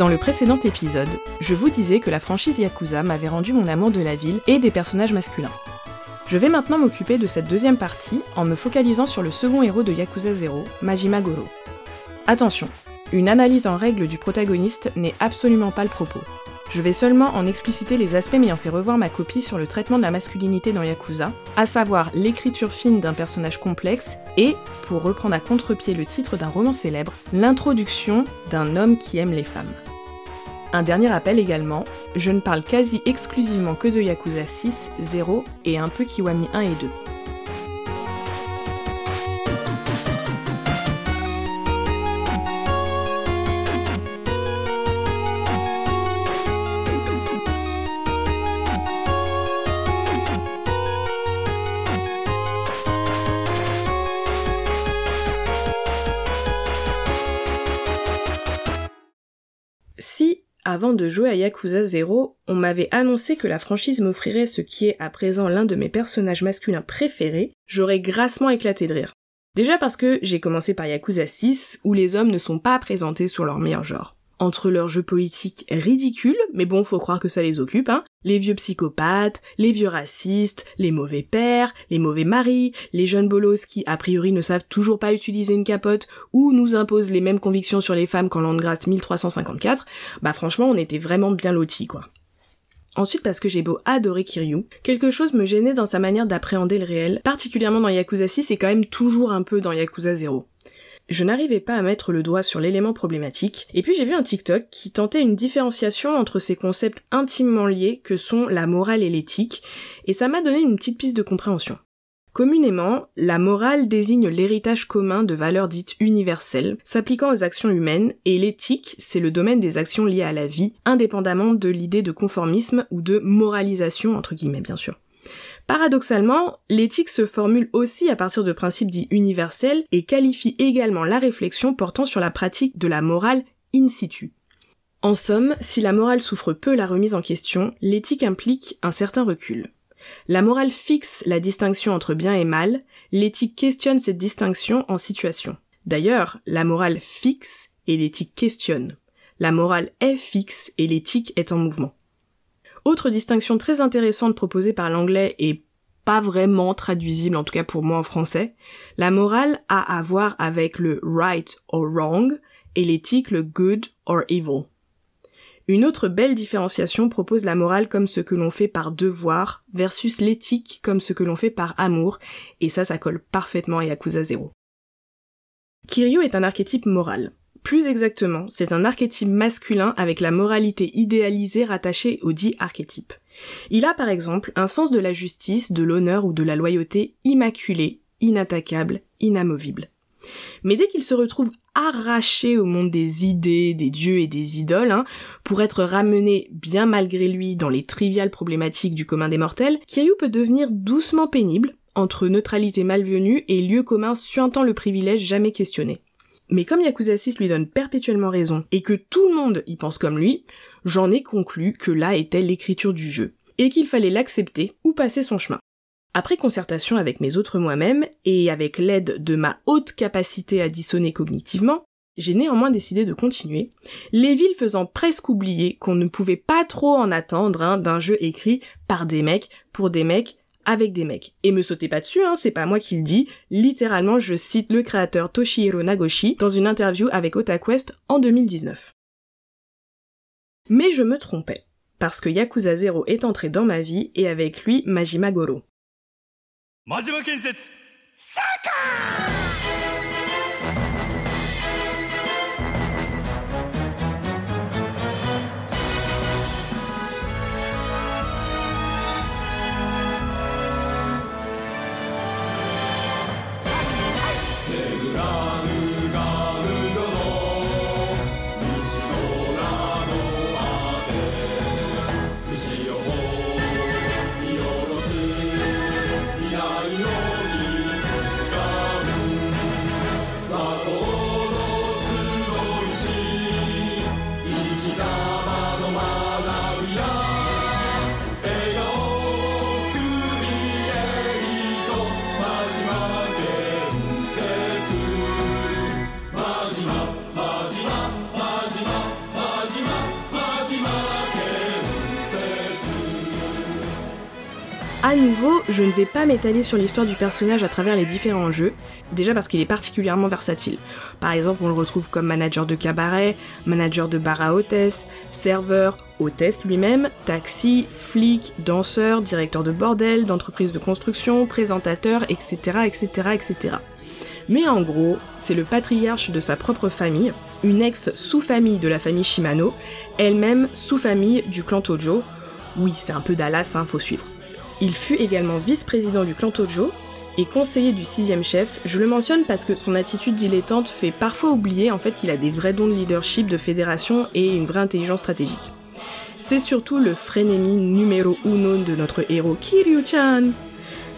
Dans le précédent épisode, je vous disais que la franchise Yakuza m'avait rendu mon amour de la ville et des personnages masculins. Je vais maintenant m'occuper de cette deuxième partie en me focalisant sur le second héros de Yakuza 0, Majima Goro. Attention, une analyse en règle du protagoniste n'est absolument pas le propos. Je vais seulement en expliciter les aspects m'ayant fait revoir ma copie sur le traitement de la masculinité dans Yakuza, à savoir l'écriture fine d'un personnage complexe et, pour reprendre à contre-pied le titre d'un roman célèbre, l'introduction d'un homme qui aime les femmes. Un dernier rappel également, je ne parle quasi exclusivement que de Yakuza 6, 0 et un peu Kiwami 1 et 2. Avant de jouer à Yakuza 0, on m'avait annoncé que la franchise m'offrirait ce qui est à présent l'un de mes personnages masculins préférés, j'aurais grassement éclaté de rire. Déjà parce que j'ai commencé par Yakuza 6, où les hommes ne sont pas présentés sur leur meilleur genre entre leurs jeux politiques ridicules, mais bon, faut croire que ça les occupe, hein. Les vieux psychopathes, les vieux racistes, les mauvais pères, les mauvais maris, les jeunes bolos qui, a priori, ne savent toujours pas utiliser une capote ou nous imposent les mêmes convictions sur les femmes qu'en l'an de grâce 1354, bah franchement, on était vraiment bien lotis, quoi. Ensuite parce que j'ai beau adorer Kiryu, quelque chose me gênait dans sa manière d'appréhender le réel, particulièrement dans Yakuza 6 et quand même toujours un peu dans Yakuza 0 je n'arrivais pas à mettre le doigt sur l'élément problématique, et puis j'ai vu un TikTok qui tentait une différenciation entre ces concepts intimement liés que sont la morale et l'éthique, et ça m'a donné une petite piste de compréhension. Communément, la morale désigne l'héritage commun de valeurs dites universelles, s'appliquant aux actions humaines, et l'éthique, c'est le domaine des actions liées à la vie, indépendamment de l'idée de conformisme ou de moralisation, entre guillemets bien sûr. Paradoxalement, l'éthique se formule aussi à partir de principes dits universels et qualifie également la réflexion portant sur la pratique de la morale in situ. En somme, si la morale souffre peu la remise en question, l'éthique implique un certain recul. La morale fixe la distinction entre bien et mal, l'éthique questionne cette distinction en situation. D'ailleurs, la morale fixe et l'éthique questionne. La morale est fixe et l'éthique est en mouvement. Autre distinction très intéressante proposée par l'anglais et pas vraiment traduisible, en tout cas pour moi en français, la morale a à voir avec le right or wrong et l'éthique le good or evil. Une autre belle différenciation propose la morale comme ce que l'on fait par devoir versus l'éthique comme ce que l'on fait par amour, et ça, ça colle parfaitement à Yakuza 0. Kiryu est un archétype moral. Plus exactement, c'est un archétype masculin avec la moralité idéalisée rattachée au dit archétype. Il a par exemple un sens de la justice, de l'honneur ou de la loyauté immaculé, inattaquable, inamovible. Mais dès qu'il se retrouve arraché au monde des idées, des dieux et des idoles, hein, pour être ramené bien malgré lui dans les triviales problématiques du commun des mortels, Kiryu peut devenir doucement pénible, entre neutralité malvenue et lieu commun suintant le privilège jamais questionné. Mais comme Yakuza 6 lui donne perpétuellement raison et que tout le monde y pense comme lui, j'en ai conclu que là était l'écriture du jeu et qu'il fallait l'accepter ou passer son chemin. Après concertation avec mes autres moi-même et avec l'aide de ma haute capacité à dissonner cognitivement, j'ai néanmoins décidé de continuer, les villes faisant presque oublier qu'on ne pouvait pas trop en attendre hein, d'un jeu écrit par des mecs pour des mecs avec des mecs. Et me sautez pas dessus, hein, c'est pas moi qui le dis. Littéralement, je cite le créateur Toshihiro Nagoshi dans une interview avec OtaQuest en 2019. Mais je me trompais, parce que Yakuza 0 est entré dans ma vie et avec lui Majima Goro. Majima Kensetsu À nouveau, je ne vais pas m'étaler sur l'histoire du personnage à travers les différents jeux, déjà parce qu'il est particulièrement versatile. Par exemple, on le retrouve comme manager de cabaret, manager de bar à hôtesse, serveur, hôtesse lui-même, taxi, flic, danseur, directeur de bordel, d'entreprise de construction, présentateur, etc., etc., etc. Mais en gros, c'est le patriarche de sa propre famille, une ex-sous-famille de la famille Shimano, elle-même sous-famille du clan Tojo. Oui, c'est un peu Dallas, hein, faut suivre. Il fut également vice-président du clan Tojo et conseiller du sixième chef. Je le mentionne parce que son attitude dilettante fait parfois oublier en fait qu'il a des vrais dons de leadership, de fédération et une vraie intelligence stratégique. C'est surtout le frénémie numéro uno de notre héros Kiryu-chan.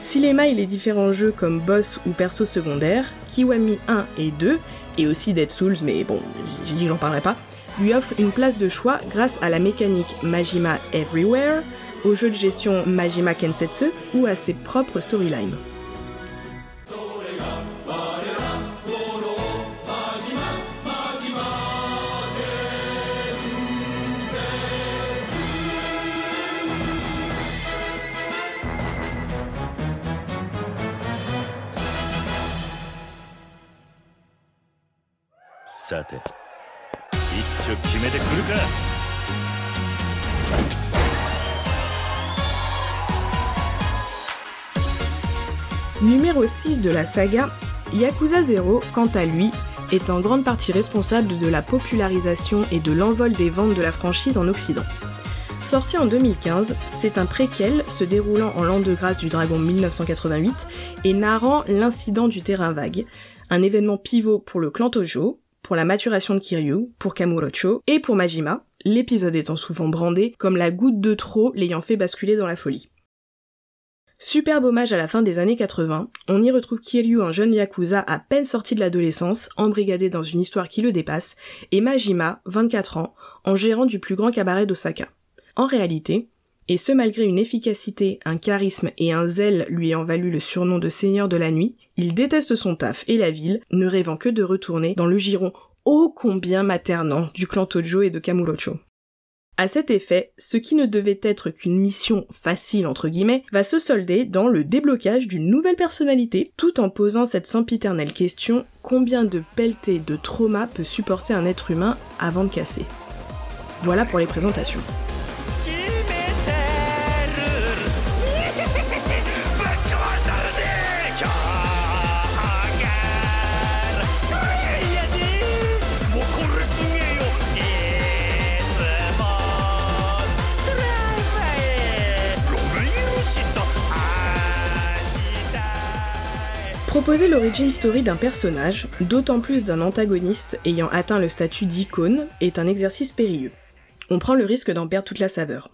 S'il émaille les différents jeux comme boss ou perso secondaire, Kiwami 1 et 2, et aussi Dead Souls, mais bon, j'ai dit que j'en parlerai pas, lui offre une place de choix grâce à la mécanique Majima Everywhere, au jeu de gestion Majima Kensetsu ou à ses propres storylines. Numéro 6 de la saga, Yakuza 0, quant à lui, est en grande partie responsable de la popularisation et de l'envol des ventes de la franchise en Occident. Sorti en 2015, c'est un préquel se déroulant en l'an de grâce du Dragon 1988 et narrant l'incident du terrain vague, un événement pivot pour le clan Tojo, pour la maturation de Kiryu, pour Kamurocho et pour Majima, l'épisode étant souvent brandé comme la goutte de trop l'ayant fait basculer dans la folie. Superbe hommage à la fin des années 80, on y retrouve Kiryu, un jeune yakuza à peine sorti de l'adolescence, embrigadé dans une histoire qui le dépasse, et Majima, 24 ans, en gérant du plus grand cabaret d'Osaka. En réalité, et ce malgré une efficacité, un charisme et un zèle lui ayant valu le surnom de Seigneur de la Nuit, il déteste son taf et la ville, ne rêvant que de retourner dans le giron ô combien maternant du clan Tojo et de Kamurocho. À cet effet, ce qui ne devait être qu'une mission facile entre guillemets va se solder dans le déblocage d'une nouvelle personnalité, tout en posant cette sempiternelle question combien de pelletés de trauma peut supporter un être humain avant de casser? Voilà pour les présentations. Proposer l'origin story d'un personnage, d'autant plus d'un antagoniste ayant atteint le statut d'icône, est un exercice périlleux. On prend le risque d'en perdre toute la saveur.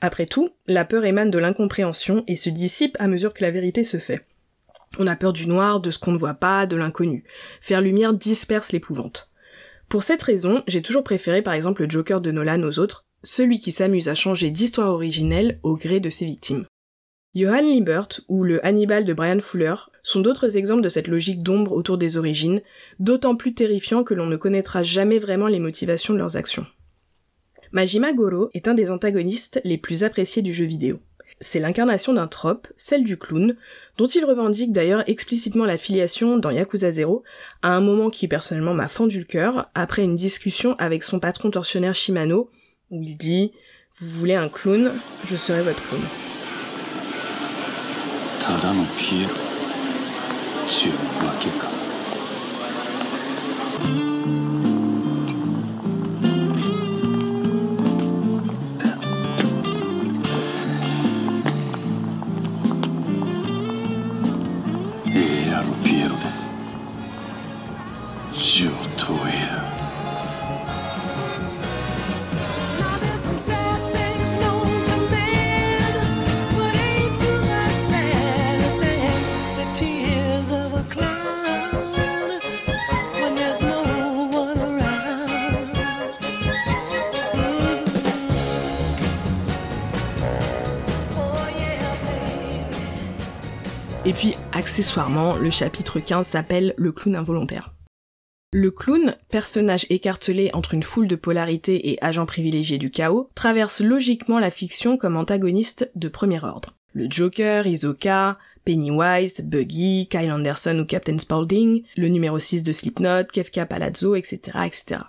Après tout, la peur émane de l'incompréhension et se dissipe à mesure que la vérité se fait. On a peur du noir, de ce qu'on ne voit pas, de l'inconnu. Faire lumière disperse l'épouvante. Pour cette raison, j'ai toujours préféré par exemple le Joker de Nolan aux autres, celui qui s'amuse à changer d'histoire originelle au gré de ses victimes. Johann Liebert ou le Hannibal de Brian Fuller sont d'autres exemples de cette logique d'ombre autour des origines, d'autant plus terrifiant que l'on ne connaîtra jamais vraiment les motivations de leurs actions. Majima Goro est un des antagonistes les plus appréciés du jeu vidéo. C'est l'incarnation d'un trope, celle du clown, dont il revendique d'ailleurs explicitement la filiation dans Yakuza 0, à un moment qui personnellement m'a fendu le cœur, après une discussion avec son patron tortionnaire Shimano, où il dit Vous voulez un clown, je serai votre clown. ただのピエロ ちゅうわけか。Le chapitre 15 s'appelle Le clown involontaire. Le clown, personnage écartelé entre une foule de polarités et agent privilégié du chaos, traverse logiquement la fiction comme antagoniste de premier ordre. Le Joker, Isoka, Pennywise, Buggy, Kyle Anderson ou Captain Spaulding, le numéro 6 de Slipknot, Kefka Palazzo, etc., etc.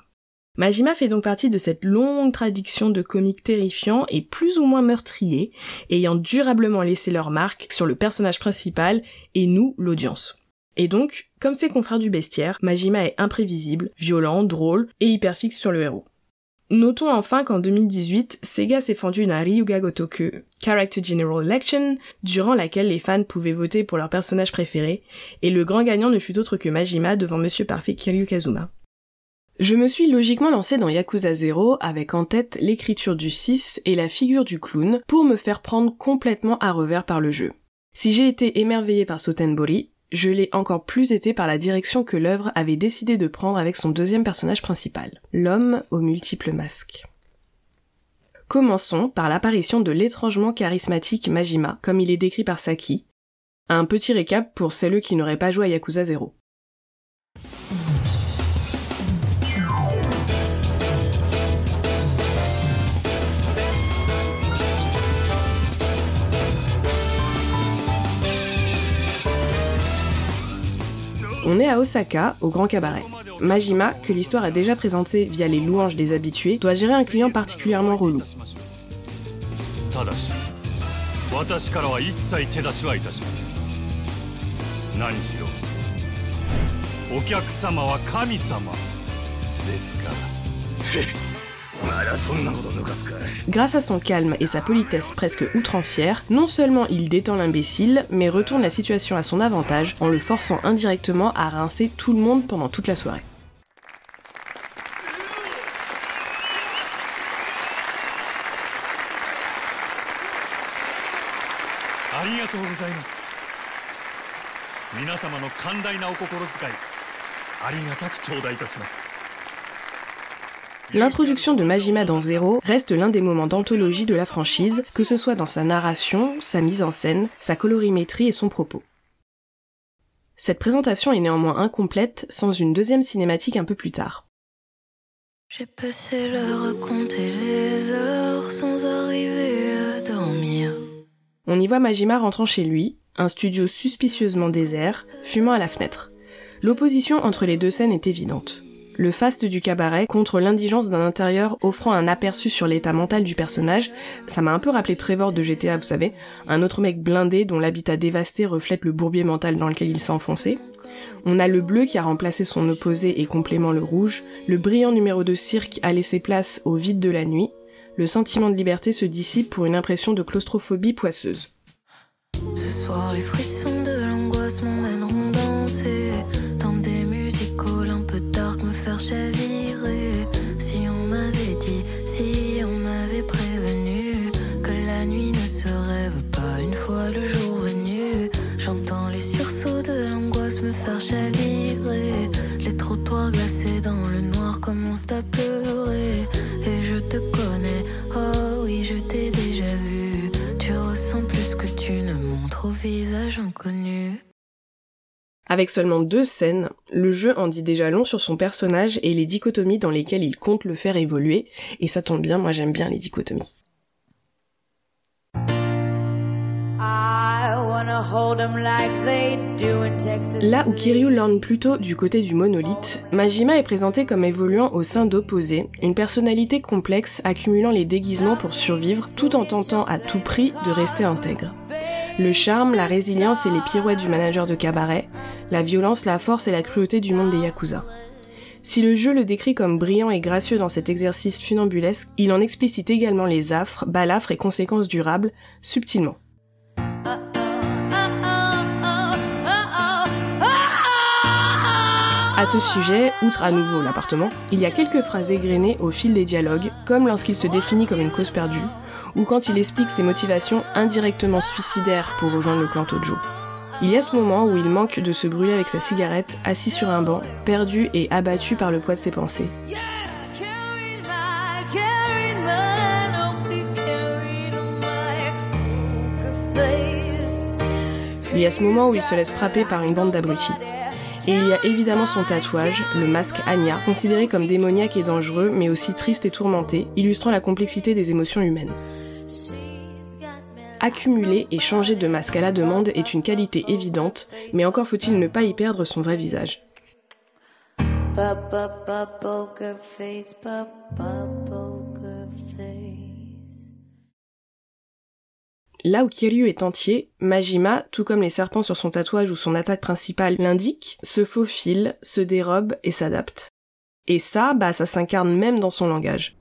Majima fait donc partie de cette longue tradition de comiques terrifiants et plus ou moins meurtriers, ayant durablement laissé leur marque sur le personnage principal et nous, l'audience. Et donc, comme ses confrères du bestiaire, Majima est imprévisible, violent, drôle et hyper fixe sur le héros. Notons enfin qu'en 2018, Sega s'est fendu une Ryuga Gotoku Character General Election, durant laquelle les fans pouvaient voter pour leur personnage préféré, et le grand gagnant ne fut autre que Majima devant Monsieur Parfait Kiryu Kazuma. Je me suis logiquement lancé dans Yakuza 0 avec en tête l'écriture du 6 et la figure du clown pour me faire prendre complètement à revers par le jeu. Si j'ai été émerveillé par Sotenbori, je l'ai encore plus été par la direction que l'œuvre avait décidé de prendre avec son deuxième personnage principal, l'homme aux multiples masques. Commençons par l'apparition de l'étrangement charismatique Majima, comme il est décrit par Saki. Un petit récap pour celles qui n'auraient pas joué à Yakuza 0. On est à Osaka, au Grand Cabaret. Majima, que l'histoire a déjà présenté via les louanges des habitués, doit gérer un client particulièrement relou. Grâce à son calme et sa politesse presque outrancière, non seulement il détend l'imbécile, mais retourne la situation à son avantage en le forçant indirectement à rincer tout le monde pendant toute la soirée. L'introduction de Majima dans Zero reste l'un des moments d'anthologie de la franchise, que ce soit dans sa narration, sa mise en scène, sa colorimétrie et son propos. Cette présentation est néanmoins incomplète sans une deuxième cinématique un peu plus tard. J'ai passé les heures sans arriver à dormir. On y voit Majima rentrant chez lui, un studio suspicieusement désert, fumant à la fenêtre. L'opposition entre les deux scènes est évidente le faste du cabaret contre l'indigence d'un intérieur offrant un aperçu sur l'état mental du personnage. Ça m'a un peu rappelé Trevor de GTA, vous savez, un autre mec blindé dont l'habitat dévasté reflète le bourbier mental dans lequel il s'est enfoncé. On a le bleu qui a remplacé son opposé et complément le rouge, le brillant numéro de cirque a laissé place au vide de la nuit, le sentiment de liberté se dissipe pour une impression de claustrophobie poisseuse. Ce soir les frissons Avec seulement deux scènes, le jeu en dit déjà long sur son personnage et les dichotomies dans lesquelles il compte le faire évoluer, et ça tombe bien, moi j'aime bien les dichotomies. Là où Kiryu lorne plutôt du côté du monolithe, Majima est présenté comme évoluant au sein d'opposés, une personnalité complexe accumulant les déguisements pour survivre tout en tentant à tout prix de rester intègre. Le charme, la résilience et les pirouettes du manager de cabaret, la violence, la force et la cruauté du monde des Yakuza. Si le jeu le décrit comme brillant et gracieux dans cet exercice funambulesque, il en explicite également les affres, balafres et conséquences durables, subtilement. À ce sujet, outre à nouveau l'appartement, il y a quelques phrases égrenées au fil des dialogues, comme lorsqu'il se définit comme une cause perdue, ou quand il explique ses motivations indirectement suicidaires pour rejoindre le clan Tojo. Il y a ce moment où il manque de se brûler avec sa cigarette, assis sur un banc, perdu et abattu par le poids de ses pensées. Il y a ce moment où il se laisse frapper par une bande d'abrutis. Et il y a évidemment son tatouage, le masque Anya, considéré comme démoniaque et dangereux, mais aussi triste et tourmenté, illustrant la complexité des émotions humaines. accumuler et changer de masque à la demande est une qualité évidente, mais encore faut-il ne pas y perdre son vrai visage. Là où Kiryu est entier, Majima, tout comme les serpents sur son tatouage ou son attaque principale l'indiquent, se faufile, se dérobe et s'adapte. Et ça, bah, ça s'incarne même dans son langage.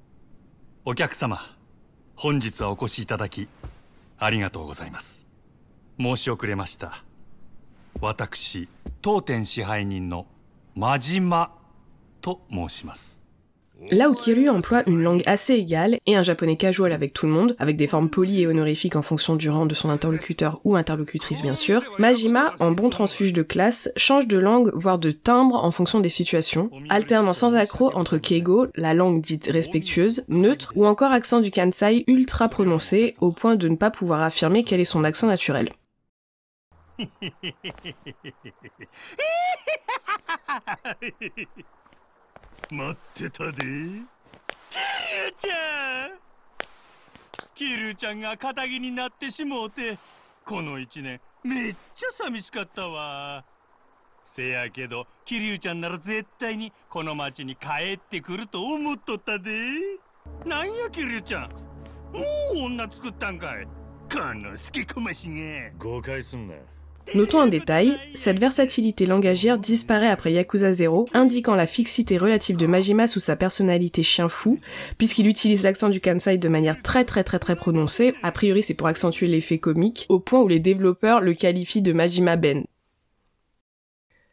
Là où emploie une langue assez égale et un japonais casual avec tout le monde, avec des formes polies et honorifiques en fonction du rang de son interlocuteur ou interlocutrice bien sûr, Majima, en bon transfuge de classe, change de langue, voire de timbre en fonction des situations, alternant sans accroc entre Keigo, la langue dite respectueuse, neutre, ou encore accent du Kansai ultra prononcé, au point de ne pas pouvoir affirmer quel est son accent naturel. 待ってたで。キリちゃん。キリちゃんが肩着になってしもうてこの一年めっちゃ寂しかったわ。せやけどキリちゃんなら絶対にこの町に帰ってくると思っとったで。なんやキリちゃん。もう女作ったんかい。この好きこましが誤解すんな Notons un détail, cette versatilité langagière disparaît après Yakuza 0, indiquant la fixité relative de Majima sous sa personnalité chien fou, puisqu'il utilise l'accent du Kansai de manière très très très très prononcée, a priori c'est pour accentuer l'effet comique, au point où les développeurs le qualifient de Majima Ben.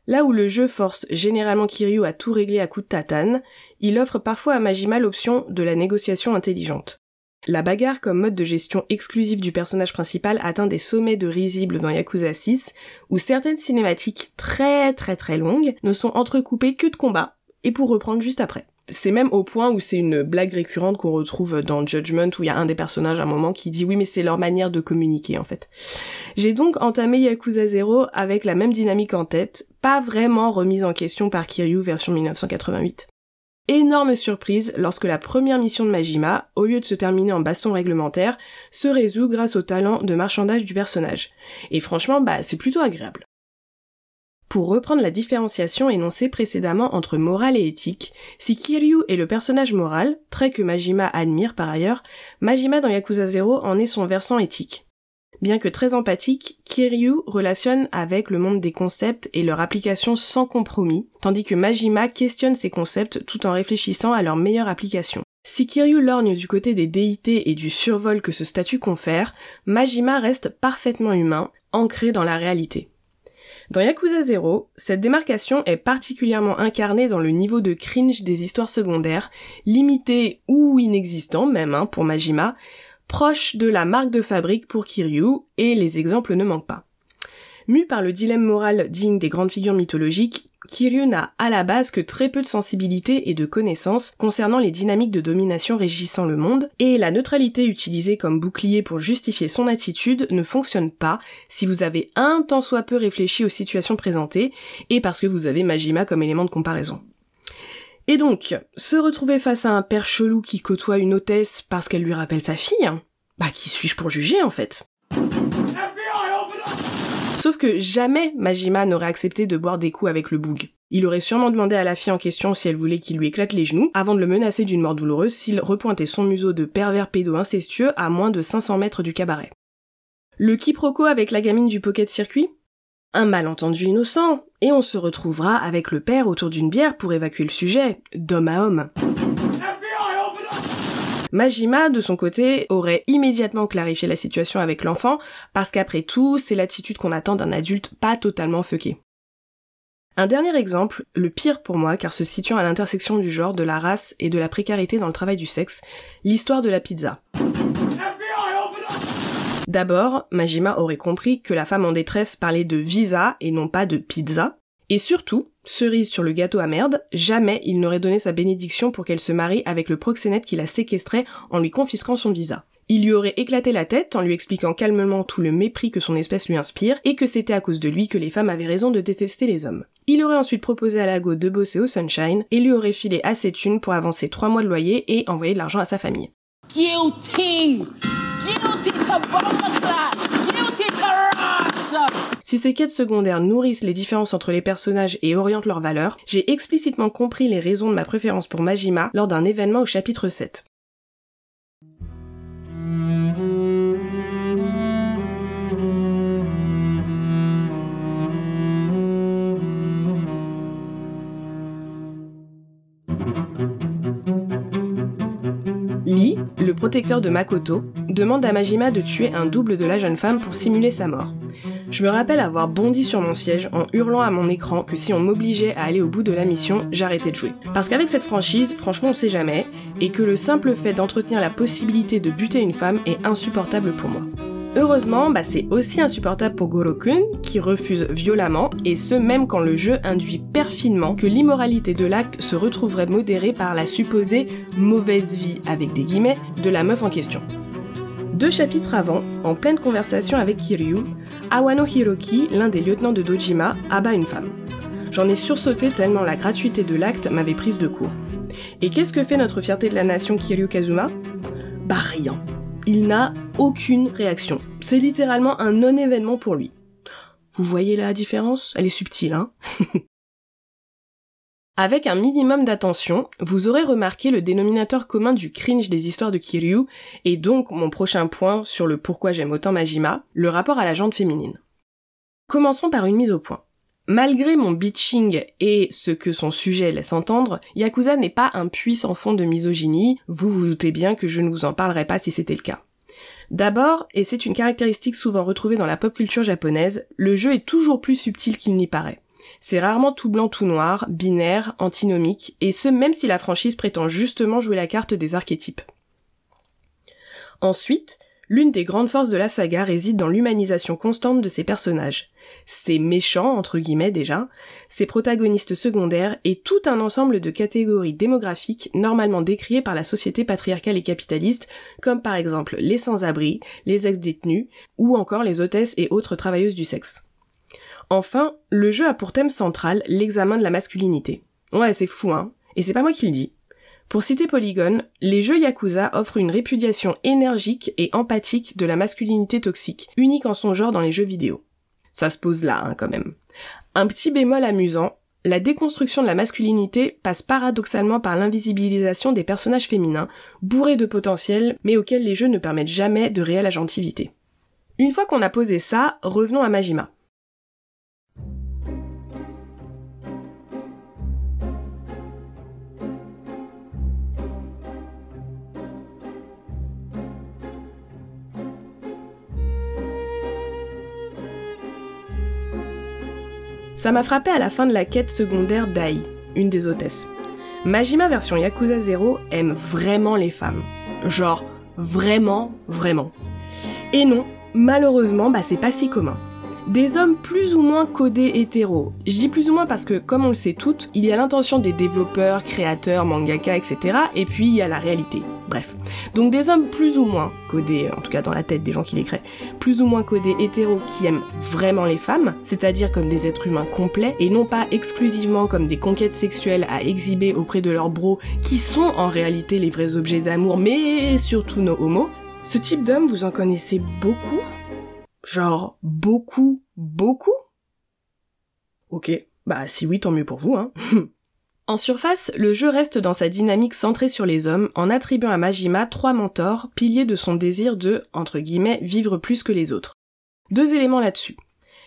Là où le jeu force généralement Kiryu à tout régler à coup de tatane, il offre parfois à Majima l'option de la négociation intelligente. La bagarre comme mode de gestion exclusif du personnage principal atteint des sommets de risibles dans Yakuza 6, où certaines cinématiques très très très longues ne sont entrecoupées que de combats, et pour reprendre juste après. C'est même au point où c'est une blague récurrente qu'on retrouve dans Judgment où il y a un des personnages à un moment qui dit oui mais c'est leur manière de communiquer en fait. J'ai donc entamé Yakuza 0 avec la même dynamique en tête, pas vraiment remise en question par Kiryu version 1988. Énorme surprise lorsque la première mission de Majima, au lieu de se terminer en baston réglementaire, se résout grâce au talent de marchandage du personnage. Et franchement, bah, c'est plutôt agréable. Pour reprendre la différenciation énoncée précédemment entre morale et éthique, si Kiryu est le personnage moral, trait que Majima admire par ailleurs, Majima dans Yakuza 0 en est son versant éthique. Bien que très empathique, Kiryu relationne avec le monde des concepts et leur application sans compromis, tandis que Majima questionne ces concepts tout en réfléchissant à leur meilleure application. Si Kiryu lorgne du côté des déités et du survol que ce statut confère, Majima reste parfaitement humain, ancré dans la réalité. Dans Yakuza 0, cette démarcation est particulièrement incarnée dans le niveau de cringe des histoires secondaires, limité ou inexistant même hein, pour Majima, proche de la marque de fabrique pour Kiryu, et les exemples ne manquent pas. Mu par le dilemme moral digne des grandes figures mythologiques, Kiryu n'a à la base que très peu de sensibilité et de connaissances concernant les dynamiques de domination régissant le monde, et la neutralité utilisée comme bouclier pour justifier son attitude ne fonctionne pas si vous avez un tant soit peu réfléchi aux situations présentées, et parce que vous avez Majima comme élément de comparaison. Et donc, se retrouver face à un père chelou qui côtoie une hôtesse parce qu'elle lui rappelle sa fille, bah qui suis-je pour juger en fait? Sauf que jamais Majima n'aurait accepté de boire des coups avec le boug. Il aurait sûrement demandé à la fille en question si elle voulait qu'il lui éclate les genoux, avant de le menacer d'une mort douloureuse s'il repointait son museau de pervers pédo incestueux à moins de 500 mètres du cabaret. Le quiproquo avec la gamine du pocket circuit? Un malentendu innocent, et on se retrouvera avec le père autour d'une bière pour évacuer le sujet, d'homme à homme. Majima, de son côté, aurait immédiatement clarifié la situation avec l'enfant, parce qu'après tout, c'est l'attitude qu'on attend d'un adulte pas totalement fucké. Un dernier exemple, le pire pour moi, car se situant à l'intersection du genre, de la race et de la précarité dans le travail du sexe, l'histoire de la pizza. D'abord, Majima aurait compris que la femme en détresse parlait de visa et non pas de pizza. Et surtout, cerise sur le gâteau à merde, jamais il n'aurait donné sa bénédiction pour qu'elle se marie avec le proxénète qui la séquestrait en lui confisquant son visa. Il lui aurait éclaté la tête en lui expliquant calmement tout le mépris que son espèce lui inspire et que c'était à cause de lui que les femmes avaient raison de détester les hommes. Il aurait ensuite proposé à la go de bosser au Sunshine et lui aurait filé assez thunes pour avancer trois mois de loyer et envoyer de l'argent à sa famille. Guilty Si ces quêtes secondaires nourrissent les différences entre les personnages et orientent leurs valeurs, j'ai explicitement compris les raisons de ma préférence pour Majima lors d'un événement au chapitre 7. Protecteur de Makoto, demande à Majima de tuer un double de la jeune femme pour simuler sa mort. Je me rappelle avoir bondi sur mon siège en hurlant à mon écran que si on m'obligeait à aller au bout de la mission, j'arrêtais de jouer. Parce qu'avec cette franchise, franchement on sait jamais, et que le simple fait d'entretenir la possibilité de buter une femme est insupportable pour moi. Heureusement, bah c'est aussi insupportable pour Gorokun, qui refuse violemment, et ce même quand le jeu induit perfidement que l'immoralité de l'acte se retrouverait modérée par la supposée mauvaise vie, avec des guillemets, de la meuf en question. Deux chapitres avant, en pleine conversation avec Kiryu, Awano Hiroki, l'un des lieutenants de Dojima, abat une femme. J'en ai sursauté tellement la gratuité de l'acte m'avait prise de court. Et qu'est-ce que fait notre fierté de la nation Kiryu Kazuma? Bah rien il n'a aucune réaction. C'est littéralement un non-événement pour lui. Vous voyez la différence? Elle est subtile, hein? Avec un minimum d'attention, vous aurez remarqué le dénominateur commun du cringe des histoires de Kiryu, et donc mon prochain point sur le pourquoi j'aime autant Majima, le rapport à la jante féminine. Commençons par une mise au point. Malgré mon bitching et ce que son sujet laisse entendre, Yakuza n'est pas un puissant fond de misogynie, vous vous doutez bien que je ne vous en parlerai pas si c'était le cas. D'abord, et c'est une caractéristique souvent retrouvée dans la pop culture japonaise, le jeu est toujours plus subtil qu'il n'y paraît. C'est rarement tout blanc tout noir, binaire, antinomique, et ce même si la franchise prétend justement jouer la carte des archétypes. Ensuite, l'une des grandes forces de la saga réside dans l'humanisation constante de ses personnages ses méchants, entre guillemets déjà, ses protagonistes secondaires et tout un ensemble de catégories démographiques normalement décriées par la société patriarcale et capitaliste, comme par exemple les sans-abri, les ex-détenus, ou encore les hôtesses et autres travailleuses du sexe. Enfin, le jeu a pour thème central l'examen de la masculinité. Ouais, c'est fou, hein, et c'est pas moi qui le dis. Pour citer Polygon, les jeux Yakuza offrent une répudiation énergique et empathique de la masculinité toxique, unique en son genre dans les jeux vidéo. Ça se pose là, hein, quand même. Un petit bémol amusant, la déconstruction de la masculinité passe paradoxalement par l'invisibilisation des personnages féminins, bourrés de potentiel, mais auxquels les jeux ne permettent jamais de réelle agentivité. Une fois qu'on a posé ça, revenons à Majima. Ça m'a frappé à la fin de la quête secondaire d'Ai, une des hôtesses. Majima version Yakuza 0 aime vraiment les femmes. Genre, vraiment, vraiment. Et non, malheureusement, bah c'est pas si commun. Des hommes plus ou moins codés hétéros. Je dis plus ou moins parce que, comme on le sait toutes, il y a l'intention des développeurs, créateurs, mangaka, etc. Et puis il y a la réalité. Bref. Donc des hommes plus ou moins codés, en tout cas dans la tête des gens qui les créent, plus ou moins codés hétéros qui aiment vraiment les femmes, c'est-à-dire comme des êtres humains complets, et non pas exclusivement comme des conquêtes sexuelles à exhiber auprès de leurs bros, qui sont en réalité les vrais objets d'amour, mais surtout nos homos. Ce type d'homme, vous en connaissez beaucoup? Genre beaucoup, beaucoup? Ok, bah si oui, tant mieux pour vous, hein. en surface, le jeu reste dans sa dynamique centrée sur les hommes en attribuant à Majima trois mentors, piliers de son désir de, entre guillemets, vivre plus que les autres. Deux éléments là-dessus.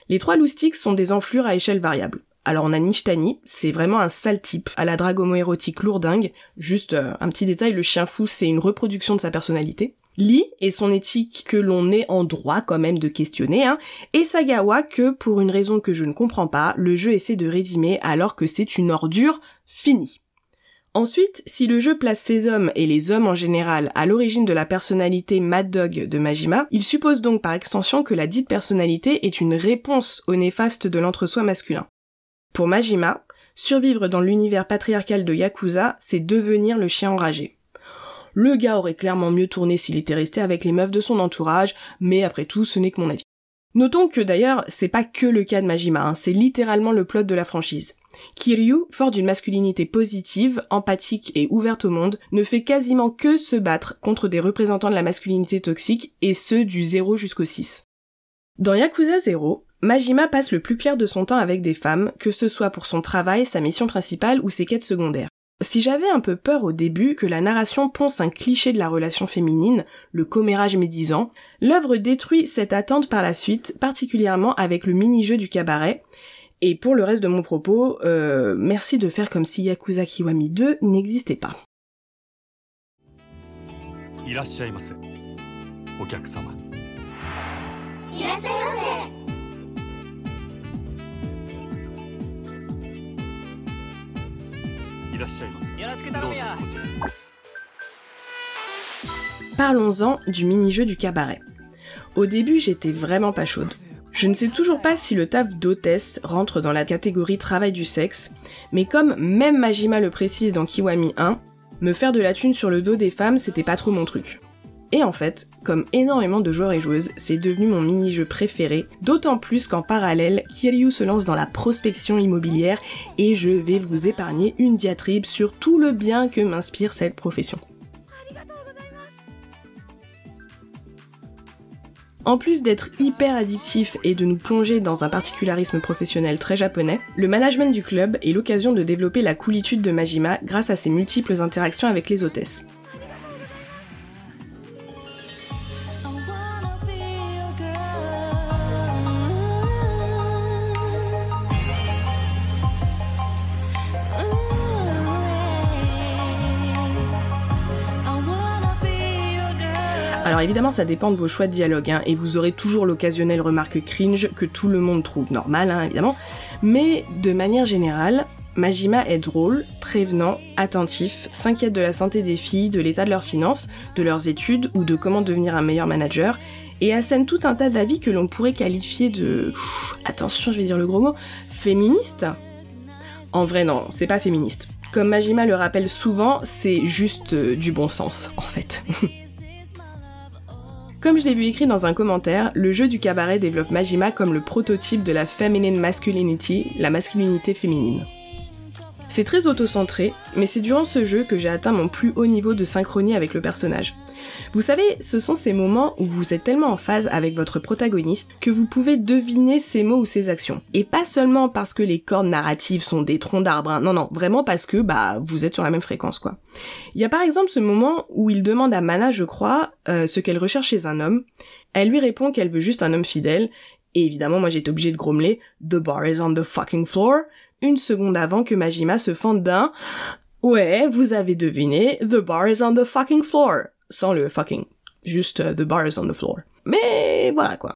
Les trois loustiques sont des enflures à échelle variable. Alors on a Nishtani, c'est vraiment un sale type, à la drague homo-érotique lourdingue. Juste euh, un petit détail, le chien fou c'est une reproduction de sa personnalité. Lee et son éthique que l'on est en droit quand même de questionner, hein, et Sagawa que, pour une raison que je ne comprends pas, le jeu essaie de rédimer alors que c'est une ordure finie. Ensuite, si le jeu place ces hommes et les hommes en général à l'origine de la personnalité Mad Dog de Majima, il suppose donc par extension que la dite personnalité est une réponse au néfaste de l'entre-soi masculin. Pour Majima, survivre dans l'univers patriarcal de Yakuza, c'est devenir le chien enragé. Le gars aurait clairement mieux tourné s'il était resté avec les meufs de son entourage, mais après tout, ce n'est que mon avis. Notons que d'ailleurs, c'est pas que le cas de Majima, hein, c'est littéralement le plot de la franchise. Kiryu, fort d'une masculinité positive, empathique et ouverte au monde, ne fait quasiment que se battre contre des représentants de la masculinité toxique, et ceux du 0 jusqu'au 6. Dans Yakuza 0, Majima passe le plus clair de son temps avec des femmes, que ce soit pour son travail, sa mission principale ou ses quêtes secondaires. Si j'avais un peu peur au début que la narration ponce un cliché de la relation féminine, le commérage médisant, l'œuvre détruit cette attente par la suite, particulièrement avec le mini-jeu du cabaret. Et pour le reste de mon propos, euh, merci de faire comme si Yakuza Kiwami 2 n'existait pas. Parlons-en du mini-jeu du cabaret. Au début, j'étais vraiment pas chaude. Je ne sais toujours pas si le taf d'hôtesse rentre dans la catégorie travail du sexe, mais comme même Majima le précise dans Kiwami 1, me faire de la thune sur le dos des femmes, c'était pas trop mon truc. Et en fait, comme énormément de joueurs et joueuses, c'est devenu mon mini-jeu préféré, d'autant plus qu'en parallèle, Kiryu se lance dans la prospection immobilière et je vais vous épargner une diatribe sur tout le bien que m'inspire cette profession. En plus d'être hyper addictif et de nous plonger dans un particularisme professionnel très japonais, le management du club est l'occasion de développer la coolitude de Majima grâce à ses multiples interactions avec les hôtesses. Alors évidemment, ça dépend de vos choix de dialogue, hein, et vous aurez toujours l'occasionnelle remarque cringe que tout le monde trouve normal, hein, évidemment. Mais de manière générale, Majima est drôle, prévenant, attentif, s'inquiète de la santé des filles, de l'état de leurs finances, de leurs études ou de comment devenir un meilleur manager, et assène tout un tas d'avis que l'on pourrait qualifier de... attention, je vais dire le gros mot, féministe En vrai non, c'est pas féministe. Comme Majima le rappelle souvent, c'est juste euh, du bon sens, en fait. Comme je l'ai vu écrit dans un commentaire, le jeu du cabaret développe Majima comme le prototype de la feminine masculinity, la masculinité féminine. C'est très auto-centré, mais c'est durant ce jeu que j'ai atteint mon plus haut niveau de synchronie avec le personnage. Vous savez, ce sont ces moments où vous êtes tellement en phase avec votre protagoniste que vous pouvez deviner ses mots ou ses actions. Et pas seulement parce que les cordes narratives sont des troncs d'arbres, hein. non non, vraiment parce que bah vous êtes sur la même fréquence quoi. Il y a par exemple ce moment où il demande à Mana, je crois, euh, ce qu'elle recherche chez un homme. Elle lui répond qu'elle veut juste un homme fidèle, et évidemment, moi j'étais obligée de grommeler The bar is on the fucking floor, une seconde avant que Majima se fende d'un Ouais, vous avez deviné, the bar is on the fucking floor. Sans le fucking. Juste uh, the bar is on the floor. Mais voilà quoi.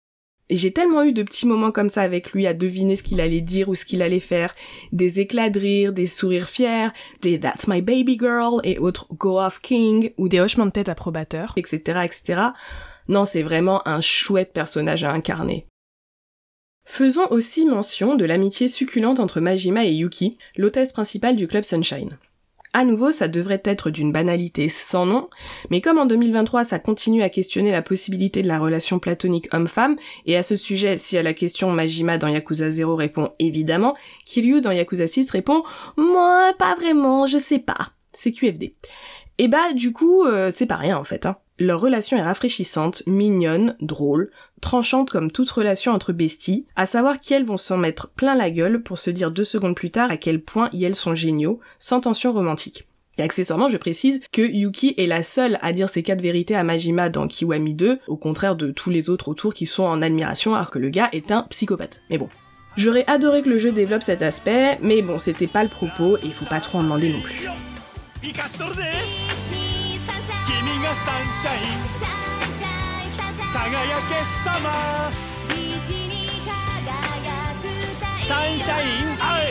J'ai tellement eu de petits moments comme ça avec lui à deviner ce qu'il allait dire ou ce qu'il allait faire. Des éclats de rire, des sourires fiers, des That's my baby girl et autres Go off king ou des hochements de tête approbateurs, etc., etc. Non, c'est vraiment un chouette personnage à incarner. Faisons aussi mention de l'amitié succulente entre Majima et Yuki, l'hôtesse principale du club Sunshine. À nouveau, ça devrait être d'une banalité sans nom, mais comme en 2023 ça continue à questionner la possibilité de la relation platonique homme-femme, et à ce sujet, si à la question Majima dans Yakuza 0 répond évidemment, Kiryu dans Yakuza 6 répond moi pas vraiment, je sais pas. C'est QFD. Et bah du coup, euh, c'est pas rien en fait. Hein. Leur relation est rafraîchissante, mignonne, drôle, tranchante comme toute relation entre besties, à savoir qu'elles vont s'en mettre plein la gueule pour se dire deux secondes plus tard à quel point elles sont géniaux, sans tension romantique. Et accessoirement, je précise que Yuki est la seule à dire ses quatre vérités à Majima dans Kiwami 2, au contraire de tous les autres autour qui sont en admiration alors que le gars est un psychopathe. Mais bon. J'aurais adoré que le jeu développe cet aspect, mais bon, c'était pas le propos et il faut pas trop en demander non plus. がサンシャイン。輝けさまサンシャインアイ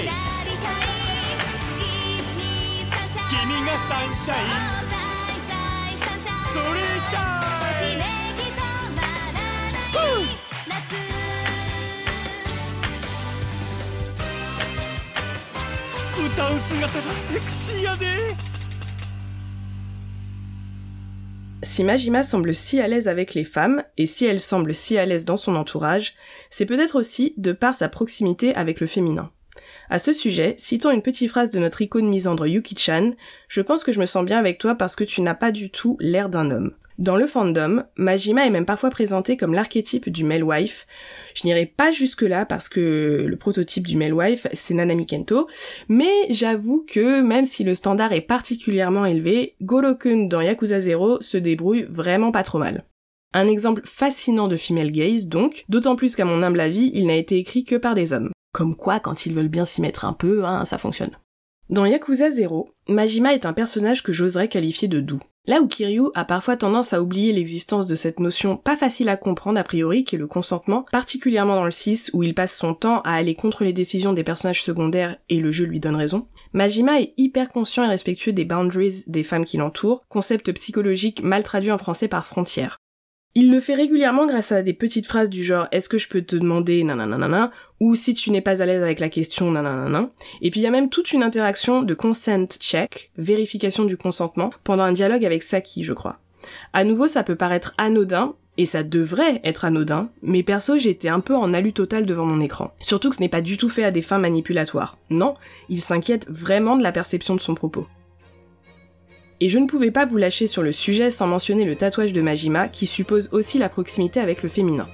君がサンシャイン。それシャイン歌う姿がセクシーやで Si Majima semble si à l'aise avec les femmes, et si elle semble si à l'aise dans son entourage, c'est peut-être aussi de par sa proximité avec le féminin. À ce sujet, citons une petite phrase de notre icône misandre Yuki-chan, je pense que je me sens bien avec toi parce que tu n'as pas du tout l'air d'un homme. Dans le fandom, Majima est même parfois présentée comme l'archétype du male wife. Je n'irai pas jusque là parce que le prototype du male wife, c'est Nanami Kento, mais j'avoue que même si le standard est particulièrement élevé, Goro-kun dans Yakuza 0 se débrouille vraiment pas trop mal. Un exemple fascinant de female gaze donc, d'autant plus qu'à mon humble avis, il n'a été écrit que par des hommes. Comme quoi, quand ils veulent bien s'y mettre un peu, hein, ça fonctionne. Dans Yakuza 0, Majima est un personnage que j'oserais qualifier de doux. Là où Kiryu a parfois tendance à oublier l'existence de cette notion pas facile à comprendre a priori qui est le consentement, particulièrement dans le 6 où il passe son temps à aller contre les décisions des personnages secondaires et le jeu lui donne raison, Majima est hyper conscient et respectueux des boundaries des femmes qui l'entourent, concept psychologique mal traduit en français par frontière. Il le fait régulièrement grâce à des petites phrases du genre est-ce que je peux te demander nanana ou si tu n'es pas à l'aise avec la question nanana. Et puis il y a même toute une interaction de consent check, vérification du consentement, pendant un dialogue avec Saki, je crois. À nouveau, ça peut paraître anodin, et ça devrait être anodin, mais perso j'étais un peu en alu total devant mon écran. Surtout que ce n'est pas du tout fait à des fins manipulatoires. Non, il s'inquiète vraiment de la perception de son propos. Et je ne pouvais pas vous lâcher sur le sujet sans mentionner le tatouage de Majima qui suppose aussi la proximité avec le féminin.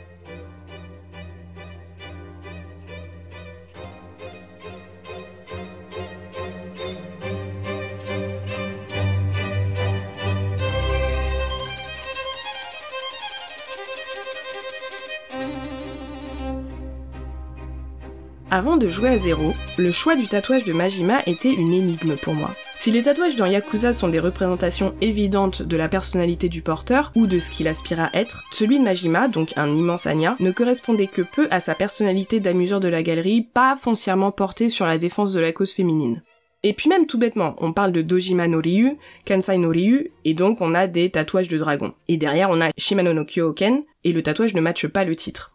Avant de jouer à zéro, le choix du tatouage de Majima était une énigme pour moi. Si les tatouages dans Yakuza sont des représentations évidentes de la personnalité du porteur ou de ce qu'il aspire à être, celui de Majima, donc un immense Anya, ne correspondait que peu à sa personnalité d'amuseur de la galerie, pas foncièrement porté sur la défense de la cause féminine. Et puis même tout bêtement, on parle de Dojima no Ryu, Kansai no Ryu, et donc on a des tatouages de dragon. Et derrière on a Shimano no Kyoken, et le tatouage ne matche pas le titre.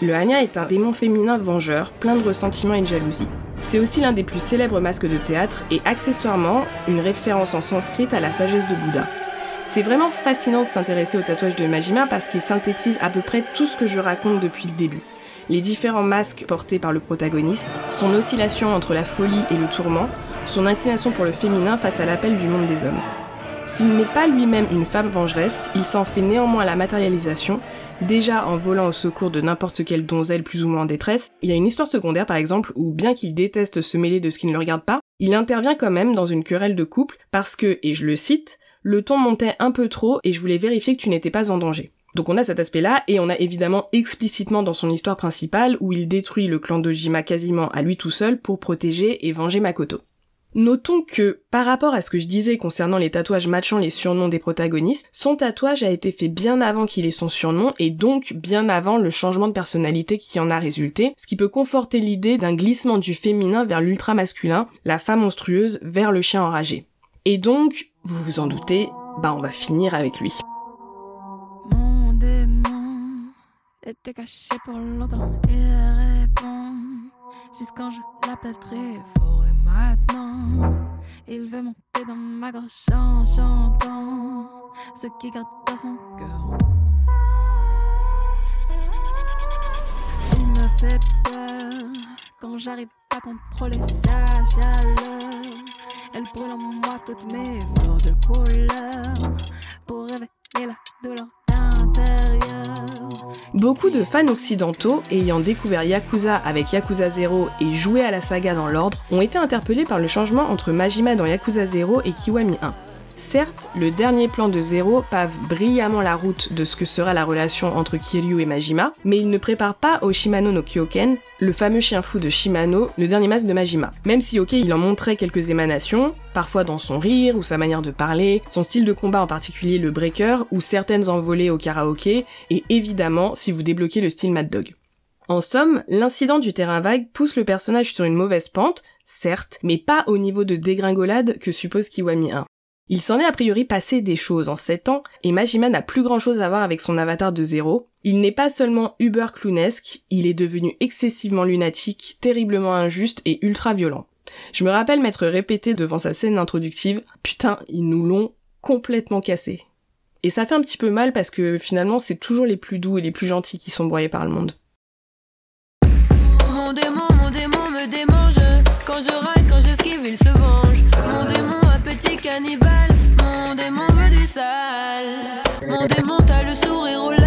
Le Hanya est un démon féminin vengeur, plein de ressentiments et de jalousie. C'est aussi l'un des plus célèbres masques de théâtre et accessoirement une référence en sanskrit à la sagesse de Bouddha. C'est vraiment fascinant de s'intéresser au tatouage de Majima parce qu'il synthétise à peu près tout ce que je raconte depuis le début. Les différents masques portés par le protagoniste, son oscillation entre la folie et le tourment, son inclination pour le féminin face à l'appel du monde des hommes. S'il n'est pas lui-même une femme vengeresse, il s'en fait néanmoins la matérialisation, déjà en volant au secours de n'importe quelle donzelle plus ou moins en détresse. Il y a une histoire secondaire par exemple où bien qu'il déteste se mêler de ce qui ne le regarde pas, il intervient quand même dans une querelle de couple parce que, et je le cite, le ton montait un peu trop et je voulais vérifier que tu n'étais pas en danger. Donc on a cet aspect-là, et on a évidemment explicitement dans son histoire principale où il détruit le clan d'Ojima quasiment à lui tout seul pour protéger et venger Makoto. Notons que, par rapport à ce que je disais concernant les tatouages matchant les surnoms des protagonistes, son tatouage a été fait bien avant qu'il ait son surnom et donc bien avant le changement de personnalité qui en a résulté, ce qui peut conforter l'idée d'un glissement du féminin vers l'ultra masculin, la femme monstrueuse vers le chien enragé. Et donc, vous vous en doutez, bah on va finir avec lui. Mon démon était caché pour longtemps, maintenant. Il veut monter dans ma gorge en chantant ce qui garde dans son cœur. Il me fait peur quand j'arrive à contrôler sa chaleur. Elle brûle en moi toutes mes fleurs de couleur pour révéler la douleur Beaucoup de fans occidentaux, ayant découvert Yakuza avec Yakuza 0 et joué à la saga dans l'ordre, ont été interpellés par le changement entre Majima dans Yakuza 0 et Kiwami 1. Certes, le dernier plan de Zero pave brillamment la route de ce que sera la relation entre Kiryu et Majima, mais il ne prépare pas au Shimano no Kyoken, le fameux chien fou de Shimano, le dernier masque de Majima. Même si ok, il en montrait quelques émanations, parfois dans son rire ou sa manière de parler, son style de combat en particulier le breaker ou certaines envolées au karaoké, et évidemment si vous débloquez le style Mad Dog. En somme, l'incident du terrain vague pousse le personnage sur une mauvaise pente, certes, mais pas au niveau de dégringolade que suppose Kiwami 1. Il s'en est a priori passé des choses en 7 ans, et Majima n'a plus grand chose à voir avec son avatar de zéro. Il n'est pas seulement uber clownesque, il est devenu excessivement lunatique, terriblement injuste et ultra violent. Je me rappelle m'être répété devant sa scène introductive, putain, ils nous l'ont complètement cassé. Et ça fait un petit peu mal parce que finalement c'est toujours les plus doux et les plus gentils qui sont broyés par le monde. Mon démon veut du sale. Mon démon, t'as le sourire aux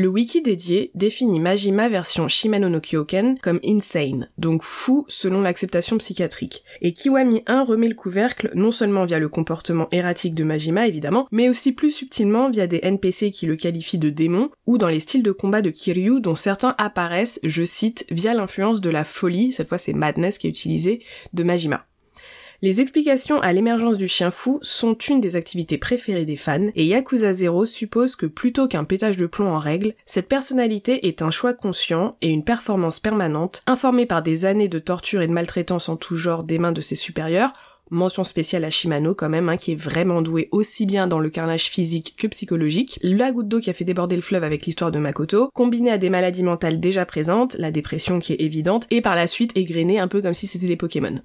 Le wiki dédié définit Majima version Shimano no Kyoken comme insane, donc fou selon l'acceptation psychiatrique. Et Kiwami 1 remet le couvercle non seulement via le comportement erratique de Majima évidemment, mais aussi plus subtilement via des NPC qui le qualifient de démon, ou dans les styles de combat de Kiryu dont certains apparaissent, je cite, via l'influence de la folie, cette fois c'est Madness qui est utilisé, de Majima. Les explications à l'émergence du chien fou sont une des activités préférées des fans, et Yakuza 0 suppose que plutôt qu'un pétage de plomb en règle, cette personnalité est un choix conscient et une performance permanente, informée par des années de torture et de maltraitance en tout genre des mains de ses supérieurs, mention spéciale à Shimano quand même, hein, qui est vraiment doué aussi bien dans le carnage physique que psychologique, la goutte d'eau qui a fait déborder le fleuve avec l'histoire de Makoto, combinée à des maladies mentales déjà présentes, la dépression qui est évidente, et par la suite égrenée un peu comme si c'était des Pokémon.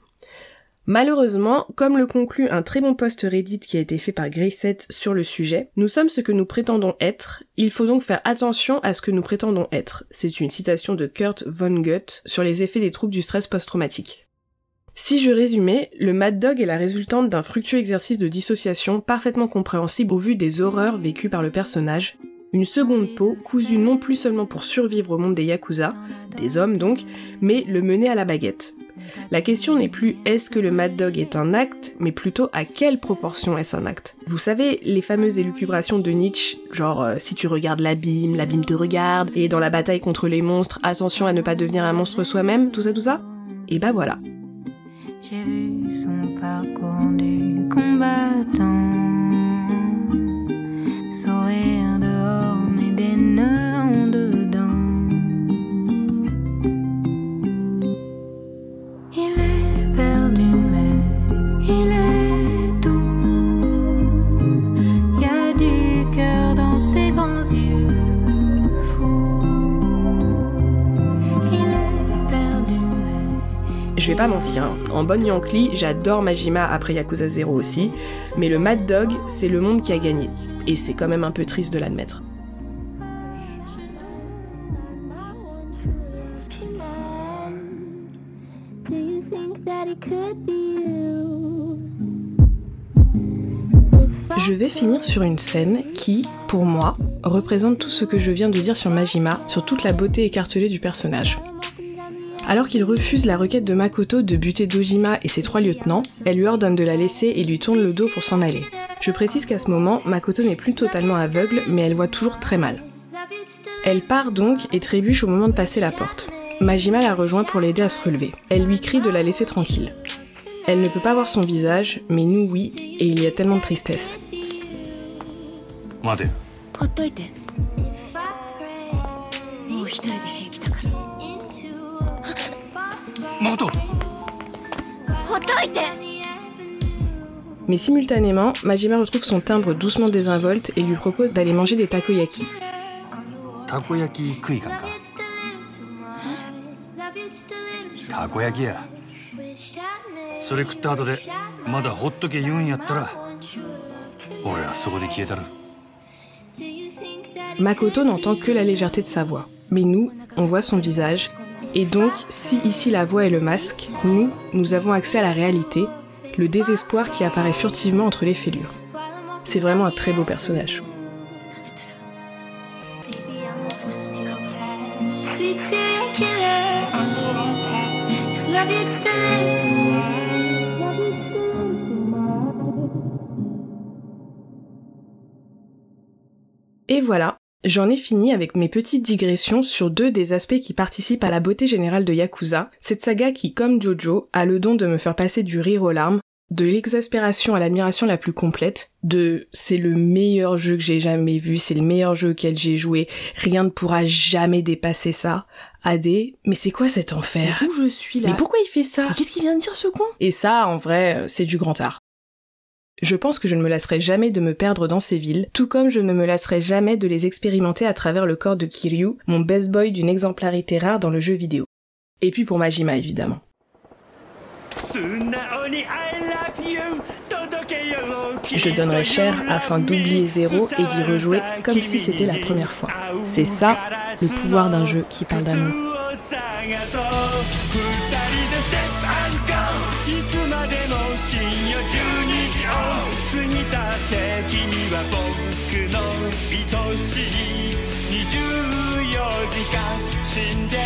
Malheureusement, comme le conclut un très bon post Reddit qui a été fait par Grayset sur le sujet, nous sommes ce que nous prétendons être, il faut donc faire attention à ce que nous prétendons être. C'est une citation de Kurt Vonnegut sur les effets des troubles du stress post-traumatique. Si je résumais, le Mad Dog est la résultante d'un fructueux exercice de dissociation parfaitement compréhensible au vu des horreurs vécues par le personnage, une seconde peau cousue non plus seulement pour survivre au monde des Yakuza, des hommes donc, mais le mener à la baguette. La question n'est plus est-ce que le Mad Dog est un acte, mais plutôt à quelle proportion est-ce un acte. Vous savez, les fameuses élucubrations de Nietzsche, genre euh, si tu regardes l'abîme, l'abîme te regarde, et dans la bataille contre les monstres, attention à ne pas devenir un monstre soi-même, tout ça, tout ça? Et bah voilà. Son parcours du combattant. Vais pas mentir, hein. en bonne Yankee, j'adore Majima après Yakuza 0 aussi, mais le Mad Dog, c'est le monde qui a gagné. Et c'est quand même un peu triste de l'admettre. Je vais finir sur une scène qui, pour moi, représente tout ce que je viens de dire sur Majima, sur toute la beauté écartelée du personnage. Alors qu'il refuse la requête de Makoto de buter Dojima et ses trois lieutenants, elle lui ordonne de la laisser et lui tourne le dos pour s'en aller. Je précise qu'à ce moment, Makoto n'est plus totalement aveugle, mais elle voit toujours très mal. Elle part donc et trébuche au moment de passer la porte. Majima la rejoint pour l'aider à se relever. Elle lui crie de la laisser tranquille. Elle ne peut pas voir son visage, mais nous oui, et il y a tellement de tristesse. ほっといて Mais simultanément, Majima retrouve son timbre doucement désinvolte et lui propose d'aller manger des takoyaki. たこ焼き食いかんかたこ焼きやそれ食った後でまだほっとけ言うんやったら俺はそこで消えたる Makoto n'entend que la légèreté de sa voix. Mais nous, on voit son visage. et donc, si ici la voix est le masque, nous, nous avons accès à la réalité, le désespoir qui apparaît furtivement entre les fêlures. C'est vraiment un très beau personnage. Et voilà, j'en ai fini avec mes petites digressions sur deux des aspects qui participent à la beauté générale de Yakuza, cette saga qui, comme Jojo, a le don de me faire passer du rire aux larmes, de l'exaspération à l'admiration la plus complète, de c'est le meilleur jeu que j'ai jamais vu, c'est le meilleur jeu auquel j'ai joué, rien ne pourra jamais dépasser ça, à des mais c'est quoi cet enfer? Où je suis là? Mais pourquoi il fait ça? Qu'est-ce qu'il vient de dire ce con? Et ça, en vrai, c'est du grand art. Je pense que je ne me lasserai jamais de me perdre dans ces villes, tout comme je ne me lasserai jamais de les expérimenter à travers le corps de Kiryu, mon best boy d'une exemplarité rare dans le jeu vidéo. Et puis pour Majima évidemment. Je donnerais cher afin d'oublier Zéro et d'y rejouer comme si c'était la première fois. C'est ça, le pouvoir d'un jeu qui parle d'amour. 24時間死んで